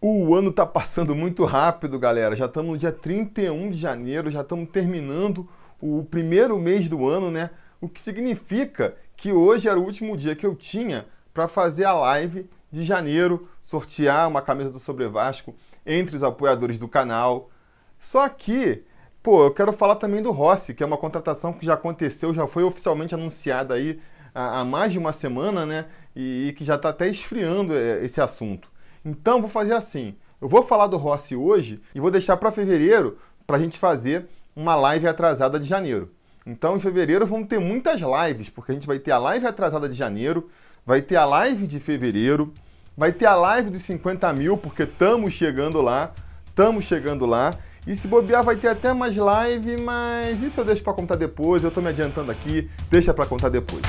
O ano tá passando muito rápido, galera. Já estamos no dia 31 de janeiro, já estamos terminando o primeiro mês do ano, né? O que significa que hoje era o último dia que eu tinha para fazer a live de janeiro, sortear uma camisa do Sobre Vasco entre os apoiadores do canal. Só que, pô, eu quero falar também do Rossi, que é uma contratação que já aconteceu, já foi oficialmente anunciada aí há, mais de uma semana, né? E, e que já está até esfriando é, esse assunto. Então vou fazer assim: eu vou falar do Rossi hoje e vou deixar para fevereiro para a gente fazer uma live atrasada de janeiro. Então em fevereiro vamos ter muitas lives, porque a gente vai ter a live atrasada de janeiro, vai ter a live de fevereiro, vai ter a live dos 50 mil, porque estamos chegando lá, estamos chegando lá. E se bobear vai ter até mais live, mas isso eu deixo para contar depois, eu estou me adiantando aqui, deixa para contar depois.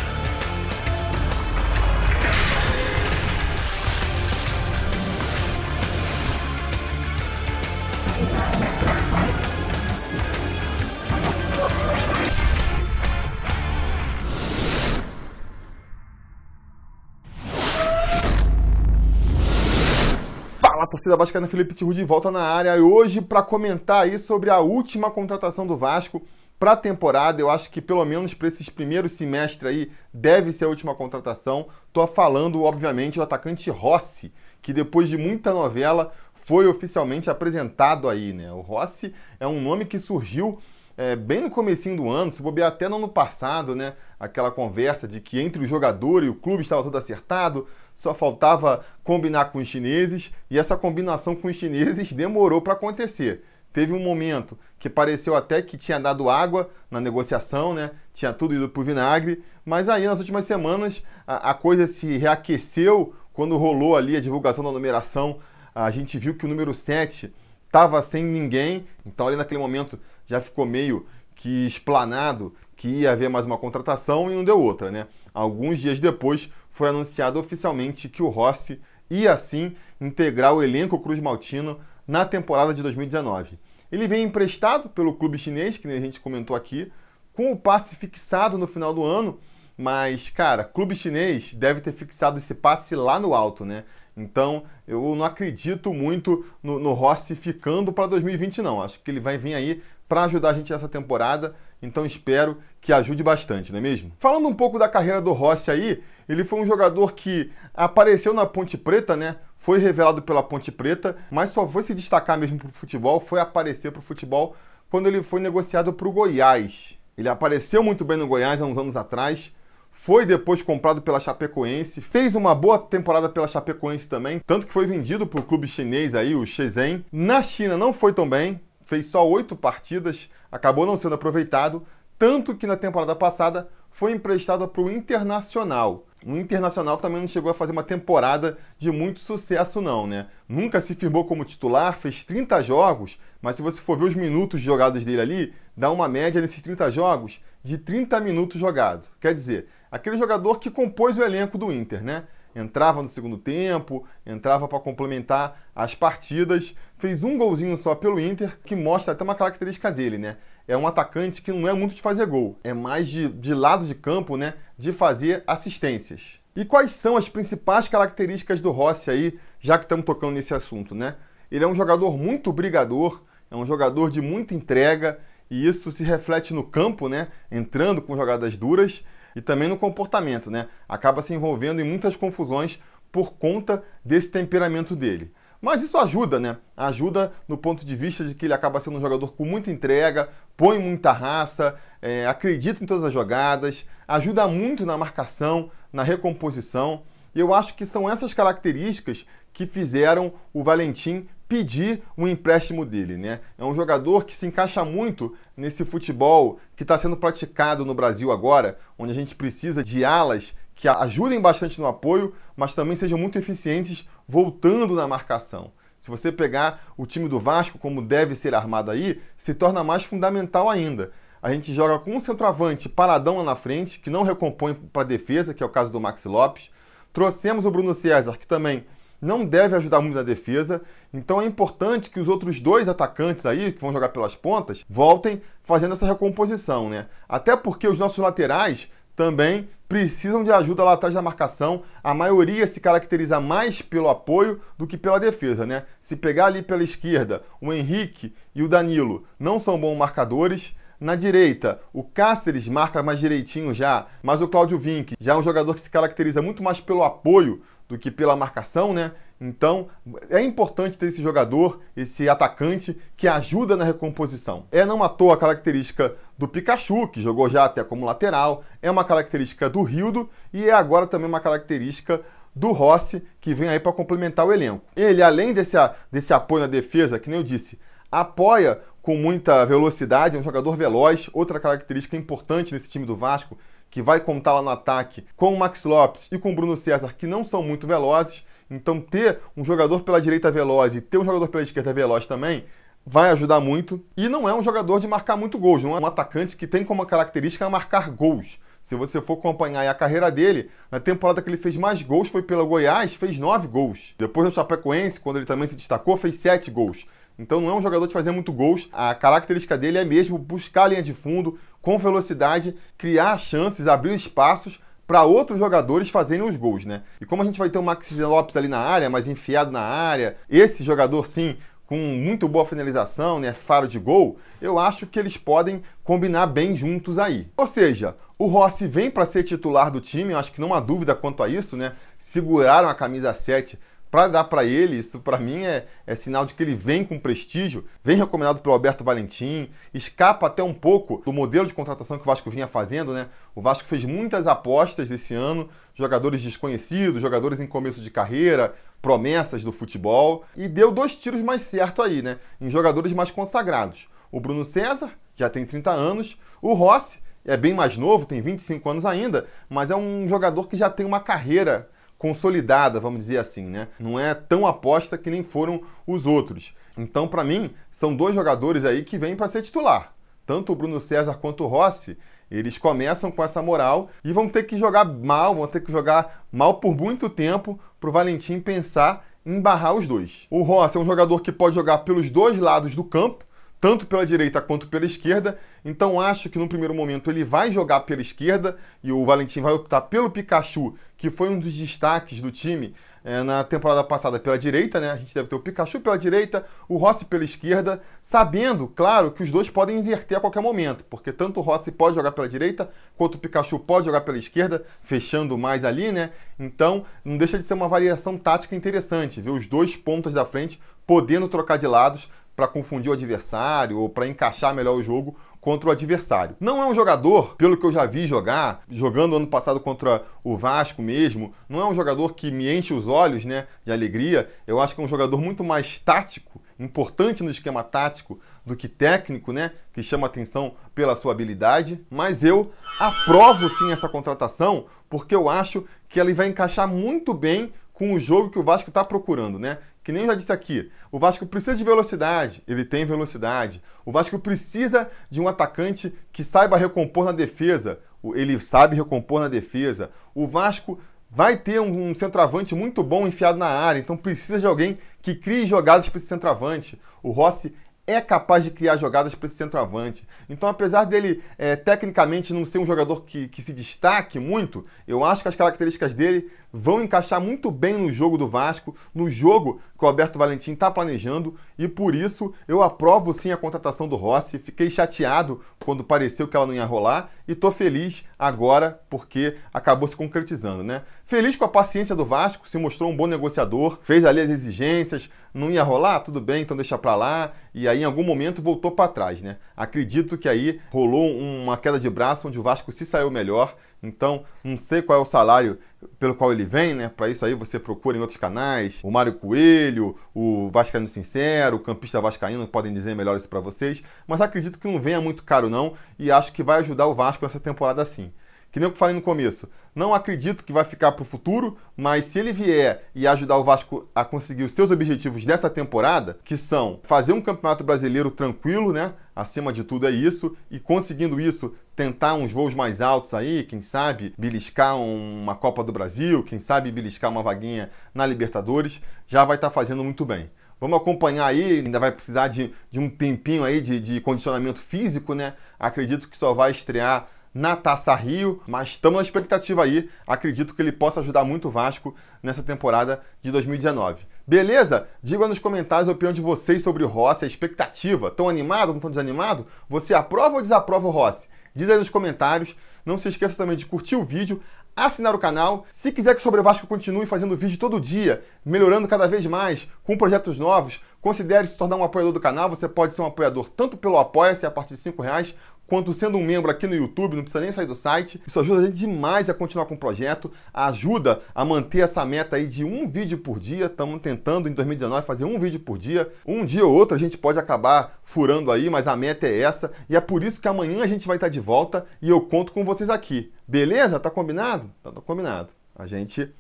Torcida vascaína Felipe Tiru de volta na área e hoje para comentar aí sobre a última contratação do Vasco para a temporada. Eu acho que pelo menos para esses primeiros semestres aí deve ser a última contratação. Tô falando, obviamente, do atacante Rossi, que depois de muita novela foi oficialmente apresentado aí, né? O Rossi é um nome que surgiu é, bem no comecinho do ano, se bobear até no ano passado, né? Aquela conversa de que entre o jogador e o clube estava tudo acertado, só faltava combinar com os chineses e essa combinação com os chineses demorou para acontecer. Teve um momento que pareceu até que tinha dado água na negociação, né? Tinha tudo ido para o vinagre, mas aí nas últimas semanas a, a, coisa se reaqueceu quando rolou ali a divulgação da numeração. A gente viu que o número 7 estava sem ninguém, então ali naquele momento já ficou meio que explanado que ia haver mais uma contratação e não deu outra, né? Alguns dias depois foi anunciado oficialmente que o Rossi ia sim integrar o elenco Cruz Maltino na temporada de 2019. Ele vem emprestado pelo clube chinês, que a gente comentou aqui, com o passe fixado no final do ano, mas, cara, clube chinês deve ter fixado esse passe lá no alto, né? Então, eu não acredito muito no, no Rossi ficando para 2020, não. Acho que ele vai vir aí para ajudar a gente nessa temporada, então espero que ajude bastante, não é mesmo? Falando um pouco da carreira do Rossi aí, ele foi um jogador que apareceu na Ponte Preta, né? Foi revelado pela Ponte Preta, mas só foi se destacar mesmo para o futebol, foi aparecer para o futebol quando ele foi negociado para o Goiás. Ele apareceu muito bem no Goiás há uns anos atrás, foi depois comprado pela Chapecoense, fez uma boa temporada pela Chapecoense também, tanto que foi vendido para o clube chinês aí, o Shenzhen. Na China não foi tão bem, fez só oito partidas, acabou não sendo aproveitado, tanto que na temporada passada foi emprestado para o Internacional. O Internacional também não chegou a fazer uma temporada de muito sucesso, não, né? Nunca se firmou como titular, fez 30 jogos, mas se você for ver os minutos jogados dele ali, dá uma média nesses 30 jogos de 30 minutos jogados. Quer dizer, aquele jogador que compôs o elenco do Inter, né? entrava no segundo tempo, entrava para complementar as partidas, fez um golzinho só pelo Inter, que mostra até uma característica dele, né? É um atacante que não é muito de fazer gol, é mais de, de lado de campo, né? De fazer assistências. E quais são as principais características do Rossi aí, já que estamos tocando nesse assunto, né? Ele é um jogador muito brigador, é um jogador de muita entrega, e isso se reflete no campo, né? Entrando com jogadas duras e também no comportamento, né? Acaba se envolvendo em muitas confusões por conta desse temperamento dele. Mas isso ajuda, né? Ajuda no ponto de vista de que ele acaba sendo um jogador com muita entrega, põe muita raça, é, acredita em todas as jogadas, ajuda muito na marcação, na recomposição. E eu acho que são essas características que fizeram o Valentim pedir um empréstimo dele, né? É um jogador que se encaixa muito nesse futebol que está sendo praticado no Brasil agora, onde a gente precisa de alas que ajudem bastante no apoio, mas também sejam muito eficientes voltando na marcação. Se você pegar o time do Vasco como deve ser armado aí, se torna mais fundamental ainda. A gente joga com um centroavante paradão lá na frente, que não recompõe para a defesa, que é o caso do Maxi Lopes. Trouxemos o Bruno César, que também não deve ajudar muito na defesa. Então é importante que os outros dois atacantes aí, que vão jogar pelas pontas, voltem fazendo essa recomposição, né? Até porque os nossos laterais também precisam de ajuda lá atrás da marcação. A maioria se caracteriza mais pelo apoio do que pela defesa, né? Se pegar ali pela esquerda, o Henrique e o Danilo não são bons marcadores. Na direita, o Cáceres marca mais direitinho já, mas o Cláudio Vinck já é um jogador que se caracteriza muito mais pelo apoio do que pela marcação, né? Então, é importante ter esse jogador, esse atacante que ajuda na recomposição. É não à toa a característica do Pikachu, que jogou já até como lateral, é uma característica do Rildo e é agora também uma característica do Rossi, que vem aí para complementar o elenco. Ele, além desse, desse apoio na defesa, que nem eu disse, apoia com muita velocidade, é um jogador veloz, outra característica importante nesse time do Vasco, que vai contar lá no ataque com o Max Lopes e com o Bruno César, que não são muito velozes. Então, ter um jogador pela direita veloz e ter um jogador pela esquerda veloz também vai ajudar muito. E não é um jogador de marcar muito gols, não é um atacante que tem como característica marcar gols. Se você for acompanhar a carreira dele, na temporada que ele fez mais gols foi pela Goiás, fez nove gols. Depois no Chapecoense, quando ele também se destacou, fez sete gols. Então não é um jogador de fazer muito gols. A característica dele é mesmo buscar a linha de fundo com velocidade, criar chances, abrir espaços para outros jogadores fazerem os gols, né? E como a gente vai ter o Maxi Lopes ali na área, mais enfiado na área, esse jogador sim com muito boa finalização, né, faro de gol, eu acho que eles podem combinar bem juntos aí. Ou seja, o Rossi vem para ser titular do time, eu acho que não há dúvida quanto a isso, né? Seguraram a camisa 7 para dar para ele, isso para mim é, é, sinal de que ele vem com prestígio, vem recomendado pelo Alberto Valentim, escapa até um pouco do modelo de contratação que o Vasco vinha fazendo, né? O Vasco fez muitas apostas esse ano, jogadores desconhecidos, jogadores em começo de carreira, promessas do futebol, e deu dois tiros mais certo aí, né? Em jogadores mais consagrados. O Bruno César, já tem 30 anos, o Rossi é bem mais novo, tem 25 anos ainda, mas é um jogador que já tem uma carreira consolidada, vamos dizer assim, né? Não é tão aposta que nem foram os outros. Então, para mim, são dois jogadores aí que vêm para ser titular. Tanto o Bruno César quanto o Rossi, eles começam com essa moral e vão ter que jogar mal, vão ter que jogar mal por muito tempo para o Valentim pensar em barrar os dois. O Rossi é um jogador que pode jogar pelos dois lados do campo, tanto pela direita quanto pela esquerda. Então acho que no primeiro momento ele vai jogar pela esquerda e o Valentim vai optar pelo Pikachu, que foi um dos destaques do time é, na temporada passada pela direita, né? A gente deve ter o Pikachu pela direita, o Rossi pela esquerda, sabendo, claro, que os dois podem inverter a qualquer momento, porque tanto o Rossi pode jogar pela direita, quanto o Pikachu pode jogar pela esquerda, fechando mais ali, né? Então, não deixa de ser uma variação tática interessante, ver os dois pontas da frente podendo trocar de lados para confundir o adversário ou para encaixar melhor o jogo contra o adversário. Não é um jogador, pelo que eu já vi jogar, jogando ano passado contra o Vasco mesmo, não é um jogador que me enche os olhos, né, de alegria. Eu acho que é um jogador muito mais tático, importante no esquema tático do que técnico, né, que chama atenção pela sua habilidade, mas eu aprovo sim essa contratação, porque eu acho que ele vai encaixar muito bem com o jogo que o Vasco está procurando, né? Que nem eu já disse aqui, o Vasco precisa de velocidade, ele tem velocidade. O Vasco precisa de um atacante que saiba recompor na defesa, ele sabe recompor na defesa. O Vasco vai ter um, centroavante muito bom enfiado na área, então precisa de alguém que crie jogadas para esse centroavante. O Rossi é capaz de criar jogadas para esse centroavante. Então, apesar dele é, tecnicamente não ser um jogador que, que se destaque muito, eu acho que as características dele vão encaixar muito bem no jogo do Vasco, no jogo que o Alberto Valentim está planejando, e por isso eu aprovo sim a contratação do Rossi. Fiquei chateado quando pareceu que ela não ia rolar, e tô feliz agora porque acabou se concretizando, né? Feliz com a paciência do Vasco, se mostrou um bom negociador, fez ali as exigências, não ia rolar, tudo bem, então deixa para lá, e aí em algum momento voltou para trás, né? Acredito que aí rolou uma queda de braço onde o Vasco se saiu melhor então, não sei qual é o salário pelo qual ele vem, né? Para isso aí você procura em outros canais. O Mário Coelho, o Vascaíno Sincero, o Campista Vascaíno podem dizer melhor isso para vocês. Mas acredito que não venha muito caro não e acho que vai ajudar o Vasco nessa temporada sim. Que nem eu falei no começo, não acredito que vai ficar para o futuro, mas se ele vier e ajudar o Vasco a conseguir os seus objetivos dessa temporada, que são fazer um campeonato brasileiro tranquilo, né? Acima de tudo é isso, e conseguindo isso, tentar uns voos mais altos aí, quem sabe beliscar uma Copa do Brasil, quem sabe beliscar uma vaguinha na Libertadores, já vai estar tá fazendo muito bem. Vamos acompanhar aí, ainda vai precisar de, de um tempinho aí de, de condicionamento físico, né? Acredito que só vai estrear na Taça Rio, mas estamos na expectativa aí. Acredito que ele possa ajudar muito o Vasco nessa temporada de 2019. Beleza? Diga nos comentários a opinião de vocês sobre o Rossi, a expectativa. Estão animados, não estão desanimados? Você aprova ou desaprova o Rossi? Diz aí nos comentários. Não se esqueça também de curtir o vídeo, assinar o canal. Se quiser que Sobre o Vasco continue fazendo vídeo todo dia, melhorando cada vez mais, com projetos novos, considere se tornar um apoiador do canal. Você pode ser um apoiador tanto pelo Apoia-se a partir de 5 reais, quanto sendo um membro aqui no YouTube, não precisa nem sair do site. Isso ajuda a gente demais a continuar com o projeto, ajuda a manter essa meta aí de um vídeo por dia. Estamos tentando em 2019 fazer um vídeo por dia. Um dia ou outro a gente pode acabar furando aí, mas a meta é essa. E é por isso que amanhã a gente vai estar de volta e eu conto com vocês aqui. Beleza? Tá combinado? Tá, tá combinado. A gente